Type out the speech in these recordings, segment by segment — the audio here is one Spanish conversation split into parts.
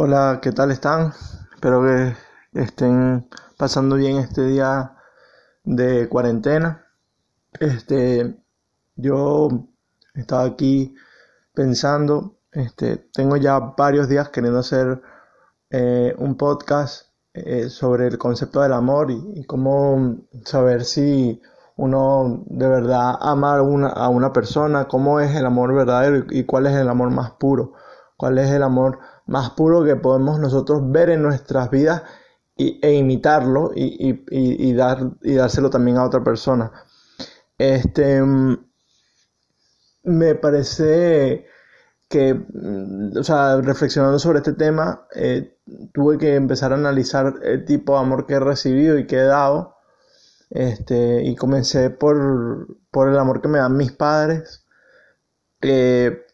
Hola, ¿qué tal están? Espero que estén pasando bien este día de cuarentena. Este, yo estaba aquí pensando, este, tengo ya varios días queriendo hacer eh, un podcast eh, sobre el concepto del amor y, cómo saber si uno de verdad ama a una, a una persona, cómo es el amor verdadero y cuál es el amor más puro, cuál es el amor más puro que podemos nosotros ver en nuestras vidas e imitarlo y, dar, y dárselo también a otra persona. Este, mm, me parece que, mm, o sea, reflexionando sobre este tema, eh, tuve que empezar a analizar el tipo de amor que he recibido y que he dado. Este, y comencé por, por el amor que me dan mis padres. Eh,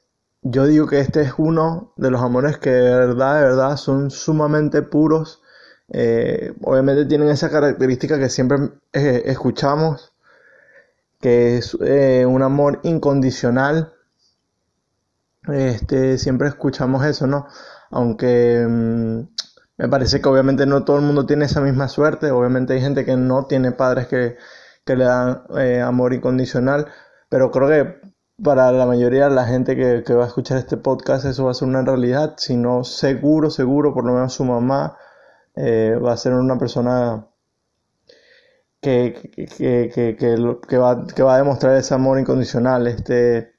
yo digo que este es uno de los amores que de verdad, de verdad son sumamente puros. Eh, obviamente tienen esa característica que siempre eh, escuchamos, que es eh, un amor incondicional. Este, siempre escuchamos eso, ¿no? Aunque mm, me parece que obviamente no todo el mundo tiene esa misma suerte. Obviamente hay gente que no tiene padres que, que le dan amor incondicional. Pero creo que para la mayoría de la gente que, va a escuchar este podcast eso va a ser una realidad, si no seguro, seguro, por lo menos su mamá eh, va a ser una persona que, va, a demostrar ese amor incondicional. Este,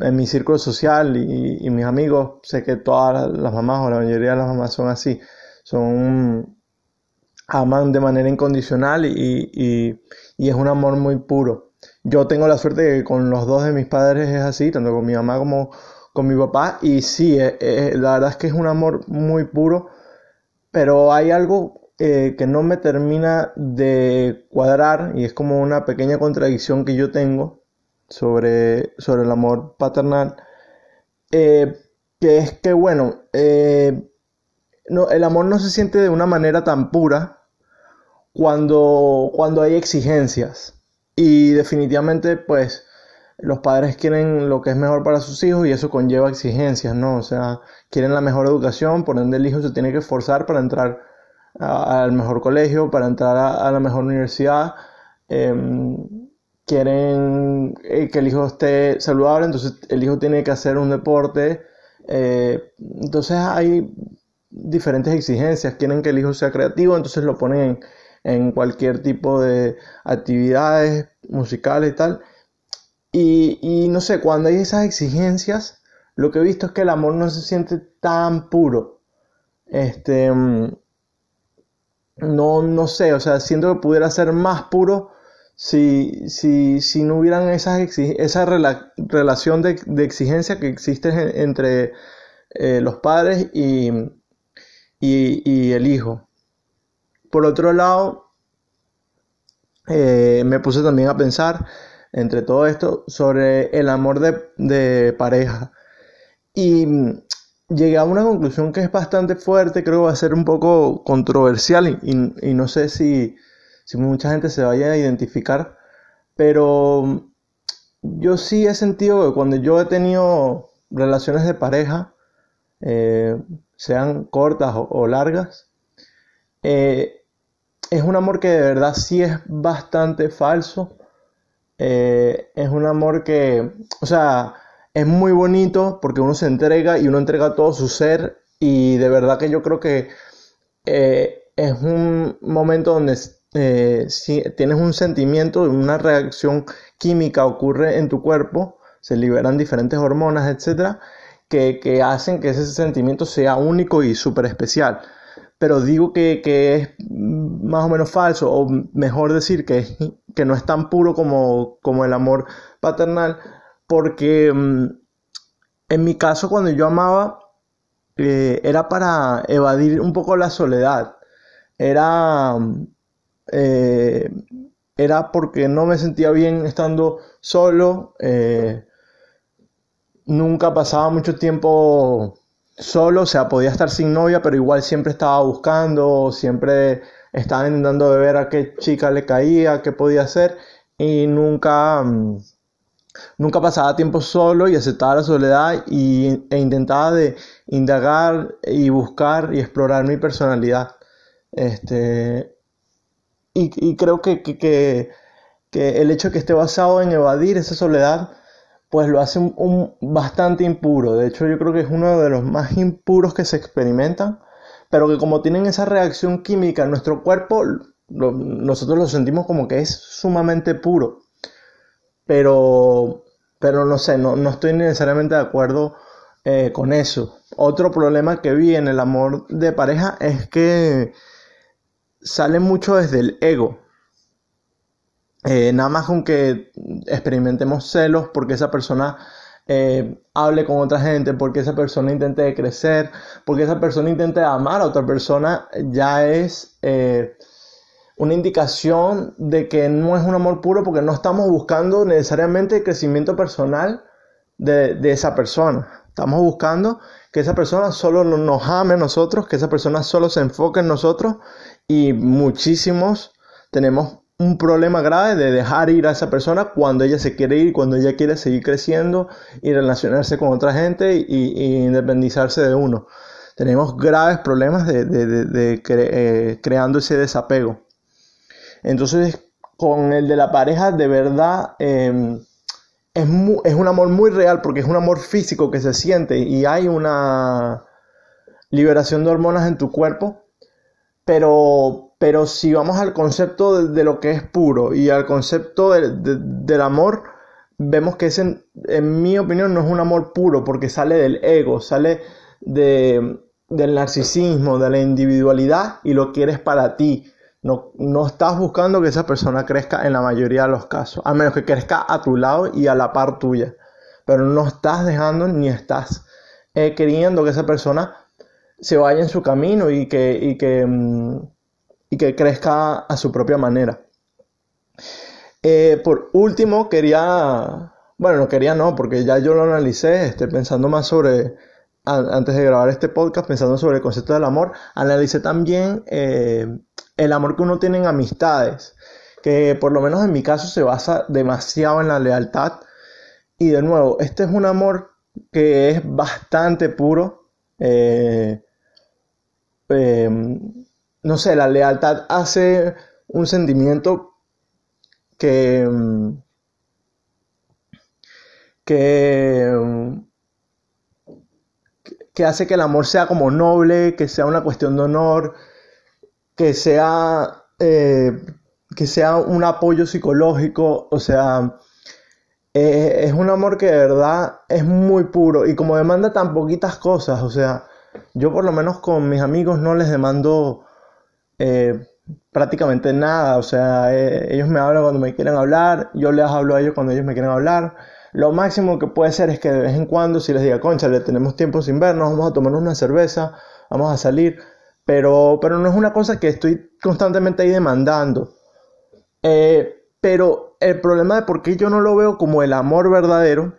en mi círculo social y, mis amigos, sé que todas las mamás o la mayoría de las mamás son así, son aman de manera incondicional y es un amor muy puro. Yo tengo la suerte de que con los dos de mis padres es así, tanto con mi mamá como con mi papá. Y sí, eh, eh, la verdad es que es un amor muy puro, pero hay algo eh, que no me termina de cuadrar y es como una pequeña contradicción que yo tengo sobre, sobre el amor paternal. que es que, bueno, no, el amor no se siente de una manera tan pura cuando, cuando hay exigencias. Y definitivamente, pues, los padres quieren lo que es mejor para sus hijos y eso conlleva exigencias, ¿no? O sea, quieren la mejor educación, por ende el hijo se tiene que esforzar para entrar al mejor colegio, para entrar a, la mejor universidad. Em, quieren eh, que el hijo esté saludable, entonces el hijo tiene que hacer un deporte. Eh, entonces hay diferentes exigencias. Quieren que el hijo sea creativo, entonces lo ponen en en cualquier tipo de actividades musicales y tal. Y, no sé, cuando hay esas exigencias, lo que he visto es que el amor no se siente tan puro. Este, mm, no, no sé, o sea, siento que pudiera ser más puro si, si, si no hubieran esas esa relación de, exigencia que existe entre eh, los padres y, y el hijo. Por otro lado, eh, me puse también a pensar entre todo esto sobre el amor de, pareja. Y llegué a una conclusión que es bastante fuerte, creo que va a ser un poco controversial y, no sé si, mucha gente se vaya a identificar, pero yo sí he sentido que cuando yo he tenido relaciones de pareja, eh, sean cortas o, largas, eh, es un amor que de verdad sí es bastante falso. Eh, es un amor que, o sea, es muy bonito porque uno se entrega y uno entrega todo su ser y de verdad que yo creo que eh, es un momento donde eh, si tienes un sentimiento, una reacción química ocurre en tu cuerpo, se liberan diferentes hormonas, etcétera, que, que hacen que ese sentimiento sea único y súper especial pero digo que, es más o menos falso, o mejor decir que, que no es tan puro como, como el amor paternal, porque mm, en mi caso cuando yo amaba eh, era para evadir un poco la soledad, era, eh, era porque no me sentía bien estando solo, eh, nunca pasaba mucho tiempo solo, o sea, podía estar sin novia, pero igual siempre estaba buscando, siempre estaba intentando de ver a qué chica le caía, qué podía hacer, y nunca, mm, nunca pasaba tiempo solo y aceptaba la soledad y, e intentaba de indagar y buscar y explorar mi personalidad. Este, y, creo que, que, el hecho de que esté basado en evadir esa soledad, pues lo hace un, bastante impuro. De hecho, yo creo que es uno de los más impuros que se experimentan, pero que como tienen esa reacción química en nuestro cuerpo, nosotros lo sentimos como que es sumamente puro. Pero, pero no sé, no, no estoy necesariamente de acuerdo eh, con eso. Otro problema que vi en el amor de pareja es que sale mucho desde el ego. Eh, nada más con que experimentemos celos porque esa persona eh, hable con otra gente, porque esa persona intente crecer, porque esa persona intente amar a otra persona, ya es una indicación de que no es un amor puro porque no estamos buscando necesariamente el crecimiento personal de, esa persona. Estamos buscando que esa persona solo nos ame a nosotros, que esa persona solo se enfoque en nosotros y muchísimos tenemos un problema grave de dejar ir a esa persona cuando ella se quiere ir, cuando ella quiere seguir creciendo y relacionarse con otra gente y, independizarse de uno. Tenemos graves problemas de, eh, creando ese desapego. Entonces, con el de la pareja, de verdad, em, es, es un amor muy real porque es un amor físico que se siente y hay una liberación de hormonas en tu cuerpo. Pero, pero si vamos al concepto de, lo que es puro y al concepto del amor, vemos que ese, en mi opinión, no es un amor puro porque sale del ego, sale de, del narcisismo, de la individualidad y lo quieres para ti. No, no, estás buscando que esa persona crezca en la mayoría de los casos, a menos que crezca a tu lado y a la par tuya. Pero no estás dejando ni estás eh, queriendo que esa persona se vaya en su camino y que, y que, mm, y que crezca a su propia manera. Eh, por último, quería, bueno, no quería no, porque ya yo lo analicé, estoy pensando más sobre, antes de grabar este podcast, pensando sobre el concepto del amor, analicé también eh, el amor que uno tiene en amistades, que por lo menos en mi caso se basa demasiado en la lealtad. Y de nuevo, este es un amor que es bastante puro. Eh, em, no sé, la lealtad hace un sentimiento que, em, que, em, que hace que el amor sea como noble, que sea una cuestión de honor, que sea, eh, que sea un apoyo psicológico, o sea, eh, es un amor que de verdad es muy puro y como demanda tan poquitas cosas, o sea, yo por lo menos con mis amigos no les demando eh, prácticamente nada, o sea, ellos me hablan cuando me quieren hablar, yo les hablo a ellos cuando ellos me quieren hablar. Lo máximo que puede ser es que de vez en cuando, si les diga, concha, le tenemos tiempo sin vernos, vamos a tomar una cerveza, vamos a salir, pero, pero no es una cosa que estoy constantemente ahí demandando. Eh, pero el problema de por qué yo no lo veo como el amor verdadero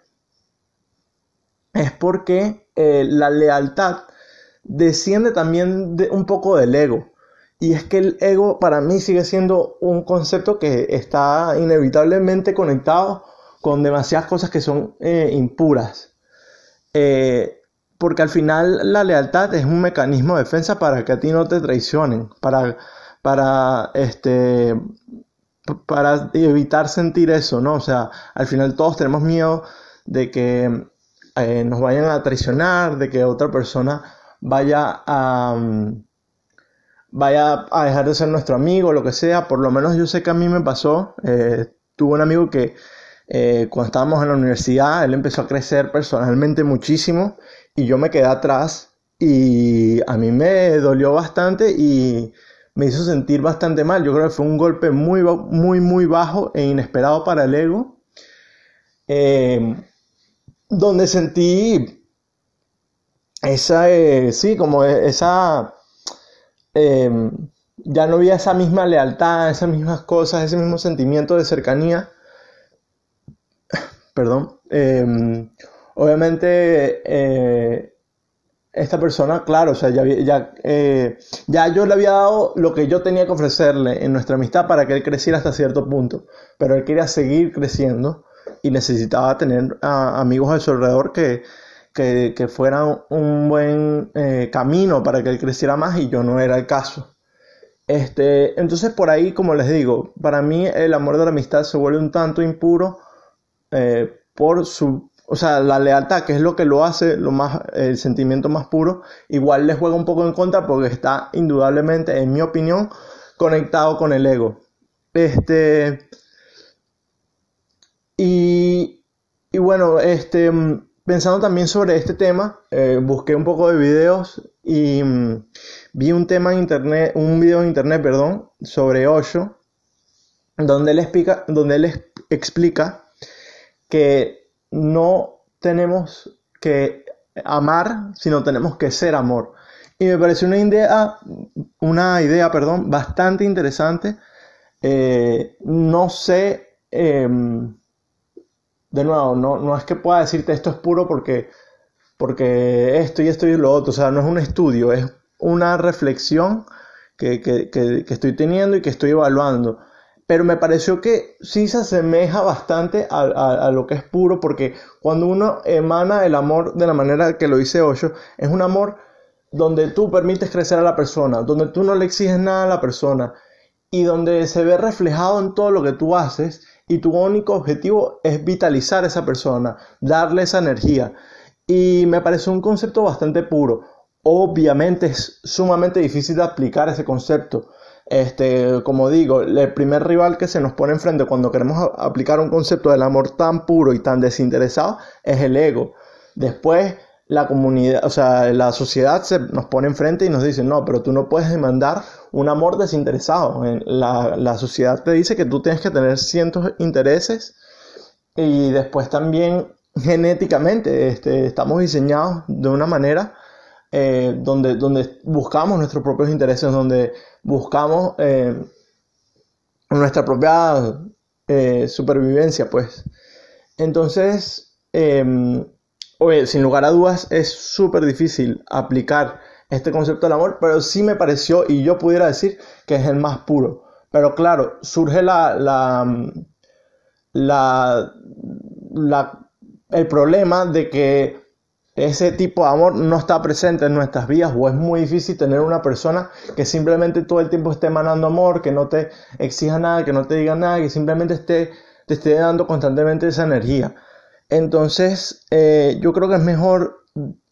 es porque eh, la lealtad desciende también de un poco del ego. Y es que el ego para mí sigue siendo un concepto que está inevitablemente conectado con demasiadas cosas que son eh, impuras. Eh, porque al final la lealtad es un mecanismo de defensa para que a ti no te traicionen, para, para, este, para evitar sentir eso, ¿no? O sea, al final todos tenemos miedo de que eh, nos vayan a traicionar, de que otra persona vaya a, mm, vaya a dejar de ser nuestro amigo, lo que sea. Por lo menos yo sé que a mí me pasó. Eh, tuve un amigo que eh, cuando estábamos en la universidad, él empezó a crecer personalmente muchísimo y yo me quedé atrás y a mí me dolió bastante y me hizo sentir bastante mal. Yo creo que fue un golpe muy, muy, muy bajo e inesperado para el ego, em, donde sentí esa, eh, sí, como esa, em, ya no había esa misma lealtad, esas mismas cosas, ese mismo sentimiento de cercanía. Perdón. Em, Obviamente, eh, esta persona, claro, o sea, ya, ya, eh, ya yo le había dado lo que yo tenía que ofrecerle en nuestra amistad para que él creciera hasta cierto punto, pero él quería seguir creciendo y necesitaba tener amigos a su alrededor que, que, que fuera un buen eh, camino para que él creciera más y yo no era el caso. Este, entonces por ahí, como les digo, para mí el amor de la amistad se vuelve un tanto impuro eh, por su, o sea, la lealtad, que es lo que lo hace, lo más, el sentimiento más puro, igual le juega un poco en contra porque está indudablemente, en mi opinión, conectado con el ego. Este, y, y bueno, este, pensando también sobre este tema, eh, busqué un poco de videos y mm, vi un tema en internet, un video en internet, perdón, sobre Osho, donde él explica, donde él explica que no tenemos que amar, sino tenemos que ser amor. Y me pareció una idea, una idea, perdón, bastante interesante. Eh, no sé, em, de nuevo, no, no es que pueda decirte esto es puro porque, porque esto y esto y lo otro, o sea, no es un estudio, es una reflexión que, estoy teniendo y que estoy evaluando. Pero me pareció que sí se asemeja bastante a, lo que es puro, porque cuando uno emana el amor de la manera que lo dice Osho, es un amor donde tú permites crecer a la persona, donde tú no le exiges nada a la persona y donde se ve reflejado en todo lo que tú haces y tu único objetivo es vitalizar a esa persona, darle esa energía. Y me parece un concepto bastante puro. Obviamente es sumamente difícil de aplicar ese concepto. Este, como digo, el primer rival que se nos pone enfrente cuando queremos aplicar un concepto del amor tan puro y tan desinteresado es el ego. Después la comunidad, o sea, la sociedad se nos pone enfrente y nos dice, no, pero tú no puedes demandar un amor desinteresado. La, la sociedad te dice que tú tienes que tener cientos intereses y después también genéticamente este, estamos diseñados de una manera eh, donde, donde buscamos nuestros propios intereses, donde buscamos eh, nuestra propia eh, supervivencia, pues. Entonces, em, sin lugar a dudas, es súper difícil aplicar este concepto del amor, pero sí me pareció, y yo pudiera decir que es el más puro. Pero claro, surge la, la, la el problema de que ese tipo de amor no está presente en nuestras vidas o es muy difícil tener una persona que simplemente todo el tiempo esté emanando amor, que no te exija nada, que no te diga nada, que simplemente esté, te esté dando constantemente esa energía. Entonces, eh, yo creo que es mejor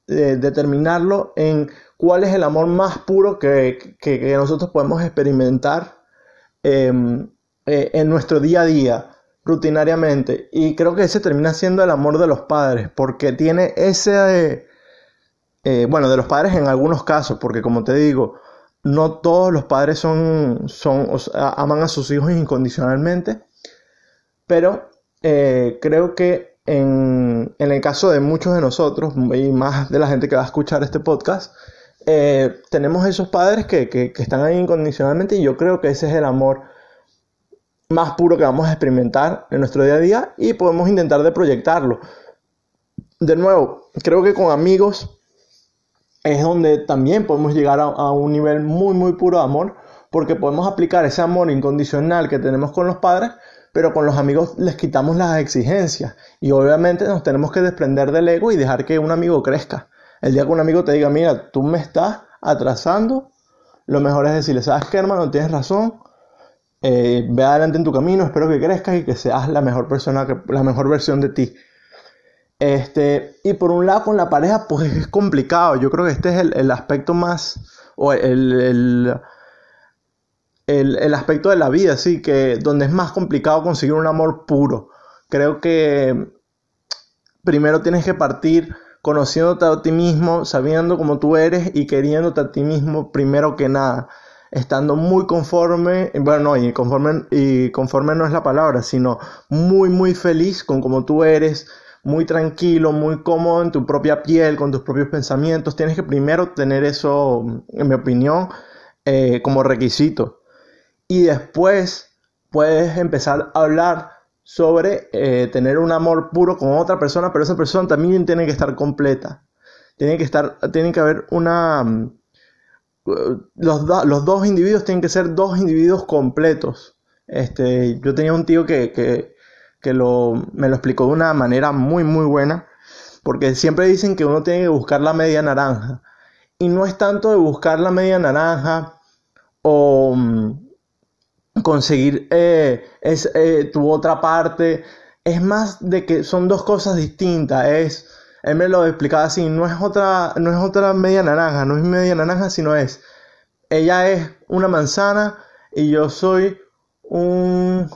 eh, determinarlo en cuál es el amor más puro que, nosotros podemos experimentar em, eh, en nuestro día a día rutinariamente. Y creo que ese termina siendo el amor de los padres, porque tiene ese... Bueno, de los padres en algunos casos, porque como te digo, no todos los padres son, son aman a sus hijos incondicionalmente, pero creo que en, el caso de muchos de nosotros, y más de la gente que va a escuchar este podcast, eh, tenemos esos padres que, que, están ahí incondicionalmente y yo creo que ese es el amor más puro que vamos a experimentar en nuestro día a día y podemos intentar de proyectarlo. De nuevo, creo que con amigos es donde también podemos llegar a, un nivel muy, muy puro de amor, porque podemos aplicar ese amor incondicional que tenemos con los padres, pero con los amigos les quitamos las exigencias y obviamente nos tenemos que desprender del ego y dejar que un amigo crezca. El día que un amigo te diga, mira, tú me estás atrasando, lo mejor es decirle, ¿sabes qué, hermano? Tienes razón, eh, ve adelante en tu camino, espero que crezcas y que seas la mejor persona, que, la mejor versión de ti. Este, y por un lado con la pareja, pues es complicado. Yo creo que este es el, aspecto más, o el, el, aspecto de la vida, sí, que donde es más complicado conseguir un amor puro. Creo que primero tienes que partir conociéndote a ti mismo, sabiendo cómo tú eres y queriéndote a ti mismo primero que nada estando muy conforme, bueno, no, y conforme, y conforme no es la palabra, sino muy, muy feliz con como tú eres, muy tranquilo, muy cómodo en tu propia piel, con tus propios pensamientos. Tienes que primero tener eso, en mi opinión, eh, como requisito. Y después puedes empezar a hablar sobre eh, tener un amor puro con otra persona, pero esa persona también tiene que estar completa. Tiene que estar, tiene que haber una los, los, dos individuos tienen que ser dos individuos completos. Este, yo tenía un tío que, que, que lo, me lo explicó de una manera muy, muy buena. porque siempre dicen que uno tiene que buscar la media naranja. Y no es tanto de buscar la media naranja o mm, conseguir eh, es, eh, tu otra parte. Es más de que son dos cosas distintas. Es, él me lo explicaba así, no es otra, no es otra media naranja, no es media naranja, sino es, ella es una manzana y yo soy un,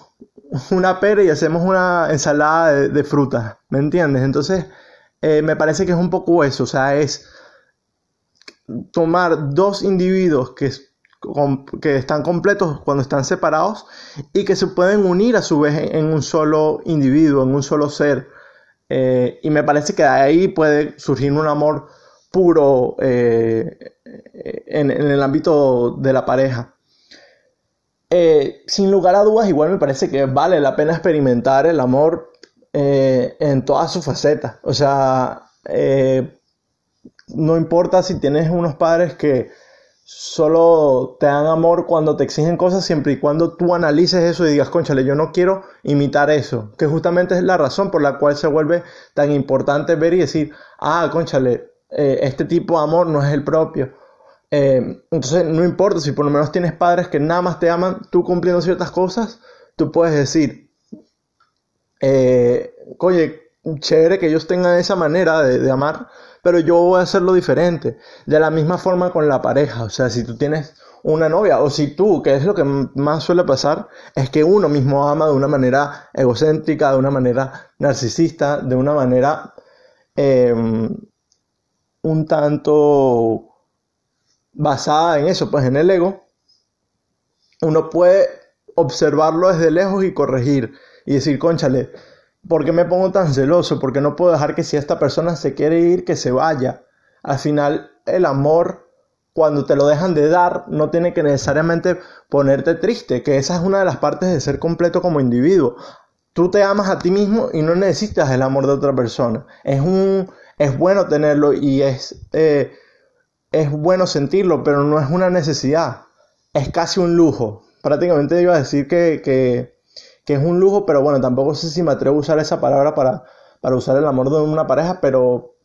una pera y hacemos una ensalada de, frutas, ¿me entiendes? Entonces, eh, me parece que es un poco eso, o sea, es tomar dos individuos que, que están completos cuando están separados y que se pueden unir a su vez en un solo individuo, en un solo ser. Eh, y me parece que de ahí puede surgir un amor puro eh, en, el ámbito de la pareja. Eh, sin lugar a dudas, igual me parece que vale la pena experimentar el amor en todas sus facetas. O sea, no importa si tienes unos padres que solo te dan amor cuando te exigen cosas, siempre y cuando tú analices eso y digas, conchale, yo no quiero imitar eso, que justamente es la razón por la cual se vuelve tan importante ver y decir, ah, conchale, eh, este tipo de amor no es el propio. Eh, entonces, no importa si por lo menos tienes padres que nada más te aman, tú cumpliendo ciertas cosas, tú puedes decir, eh, chévere que ellos tengan esa manera de amar, pero yo voy a hacerlo diferente. De la misma forma con la pareja, o sea, si tú tienes una novia o si tú, que es lo que más suele pasar, es que uno mismo ama de una manera egocéntrica, de una manera narcisista, de una manera em, un tanto basada en eso, pues en el ego, uno puede observarlo desde lejos y corregir y decir, conchale, ¿Por qué me pongo tan celoso? Porque no puedo dejar que si esta persona se quiere ir, que se vaya. Al final, el amor, cuando te lo dejan de dar, no tiene que necesariamente ponerte triste, que esa es una de las partes de ser completo como individuo. Tú te amas a ti mismo y no necesitas el amor de otra persona. Es un, es bueno tenerlo y es, eh, es bueno sentirlo, pero no es una necesidad. Es casi un lujo. Prácticamente iba a decir que, que que es un lujo, pero bueno, tampoco sé si me atrevo a usar esa palabra para, para usar el amor de una pareja, pero,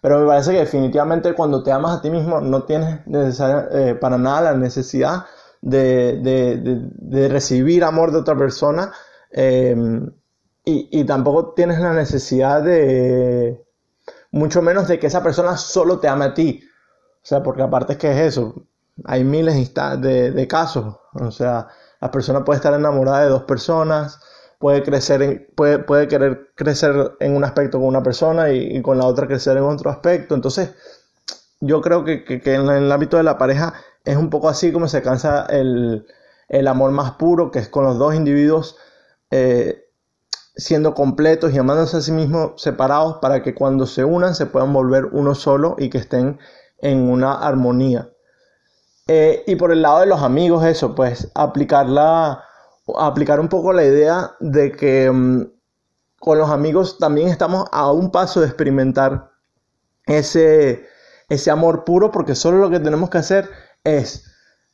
pero me parece que definitivamente cuando te amas a ti mismo no tienes eh, para nada la necesidad de, recibir amor de otra persona em, y, y tampoco tienes la necesidad de, mucho menos de que esa persona solo te ame a ti. O sea, porque aparte es que es eso, hay miles de, de casos, o sea, la persona puede estar enamorada de dos personas, puede crecer puede, puede querer crecer en un aspecto con una persona y, con la otra crecer en otro aspecto. Entonces, yo creo que, en el ámbito de la pareja es un poco así como se alcanza el, amor más puro, que es con los dos individuos eh, siendo completos y amándose a sí mismos separados para que cuando se unan se puedan volver uno solo y que estén en una armonía. Eh, y por el lado de los amigos, eso, pues aplicarla, aplicar un poco la idea de que mm, con los amigos también estamos a un paso de experimentar ese, ese amor puro, porque solo lo que tenemos que hacer es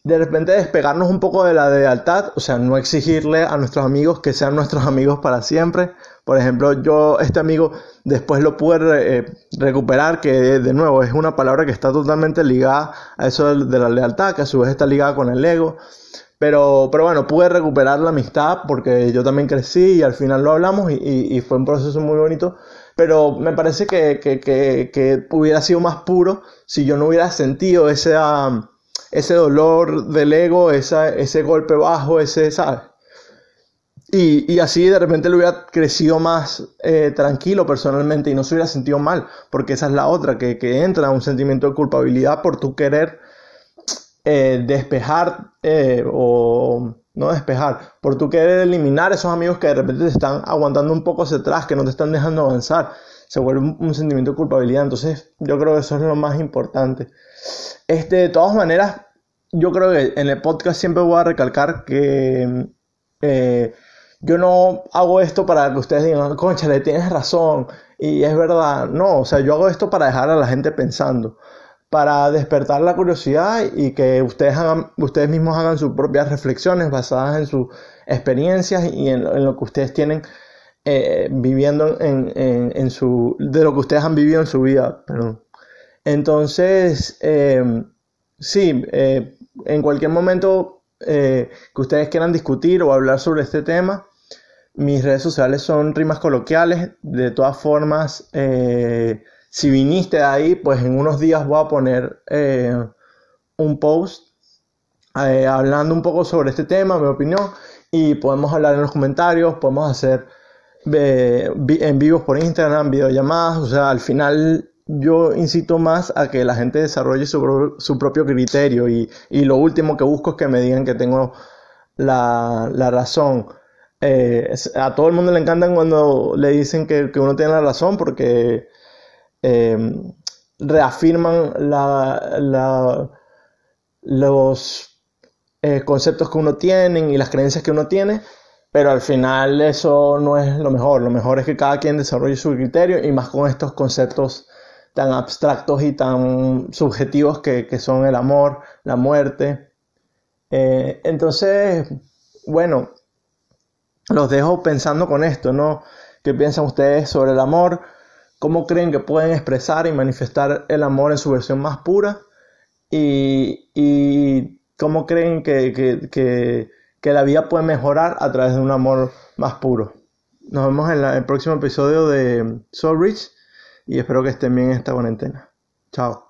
de repente despegarnos un poco de la lealtad, o sea, no exigirle a nuestros amigos que sean nuestros amigos para siempre, por ejemplo, yo este amigo después lo pude eh, recuperar, que de nuevo es una palabra que está totalmente ligada a eso de, la lealtad, que a su vez está ligada con el ego. Pero, pero bueno, pude recuperar la amistad porque yo también crecí y al final lo hablamos y, fue un proceso muy bonito. Pero me parece que, que, hubiera sido más puro si yo no hubiera sentido ese, ese dolor del ego, ese golpe bajo, ese, ¿sabes? Y, así de repente le hubiera crecido más eh, tranquilo personalmente y no se hubiera sentido mal, porque esa es la otra, que, que entra un sentimiento de culpabilidad por tu querer eh, despejar eh, o no despejar, por tu querer eliminar esos amigos que de repente te están aguantando un poco hacia atrás, que no te están dejando avanzar. Se vuelve un, sentimiento de culpabilidad. Entonces, yo creo que eso es lo más importante. Este, de todas maneras, yo creo que en el podcast siempre voy a recalcar que yo no hago esto para que ustedes digan, le tienes razón, y es verdad. No, o sea, yo hago esto para dejar a la gente pensando, para despertar la curiosidad y que ustedes, hagan, ustedes mismos hagan sus propias reflexiones basadas en sus experiencias y en, lo que ustedes tienen eh, viviendo en, en, su, de lo que ustedes han vivido en su vida. Entonces, em, sí, eh, en cualquier momento eh, que ustedes quieran discutir o hablar sobre este tema, mis redes sociales son rimas coloquiales. De todas formas, si viniste de ahí, pues en unos días voy a poner un post hablando un poco sobre este tema, mi opinión, y podemos hablar en los comentarios, podemos hacer en vivos por Instagram, videollamadas, o sea, al final yo incito más a que la gente desarrolle su, su propio criterio y, y, lo último que busco es que me digan que tengo la, la razón. Eh, a todo el mundo le encantan cuando le dicen que, uno tiene la razón porque eh, reafirman los eh, conceptos que uno tiene y las creencias que uno tiene pero al final eso no es lo mejor. Lo mejor es que cada quien desarrolle su criterio y más con estos conceptos tan abstractos y tan subjetivos que, son el amor, la muerte. Entonces, bueno, los dejo pensando con esto, ¿no? ¿Qué piensan ustedes sobre el amor? ¿Cómo creen que pueden expresar y manifestar el amor en su versión más pura? ¿Y, cómo creen que que la vida puede mejorar a través de un amor más puro. Nos vemos en, el próximo episodio de Soul Rich y espero que estén bien en esta cuarentena. Chao.